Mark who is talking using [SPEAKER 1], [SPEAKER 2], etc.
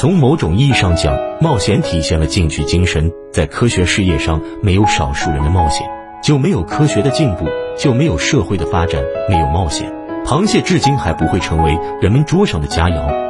[SPEAKER 1] 从某种意义上讲冒险体现了进取精神在科学事业上没有少数人的冒险就没有科学的进步就没有社会的发展没有冒险。螃蟹至今还不会成为人们桌上的佳肴。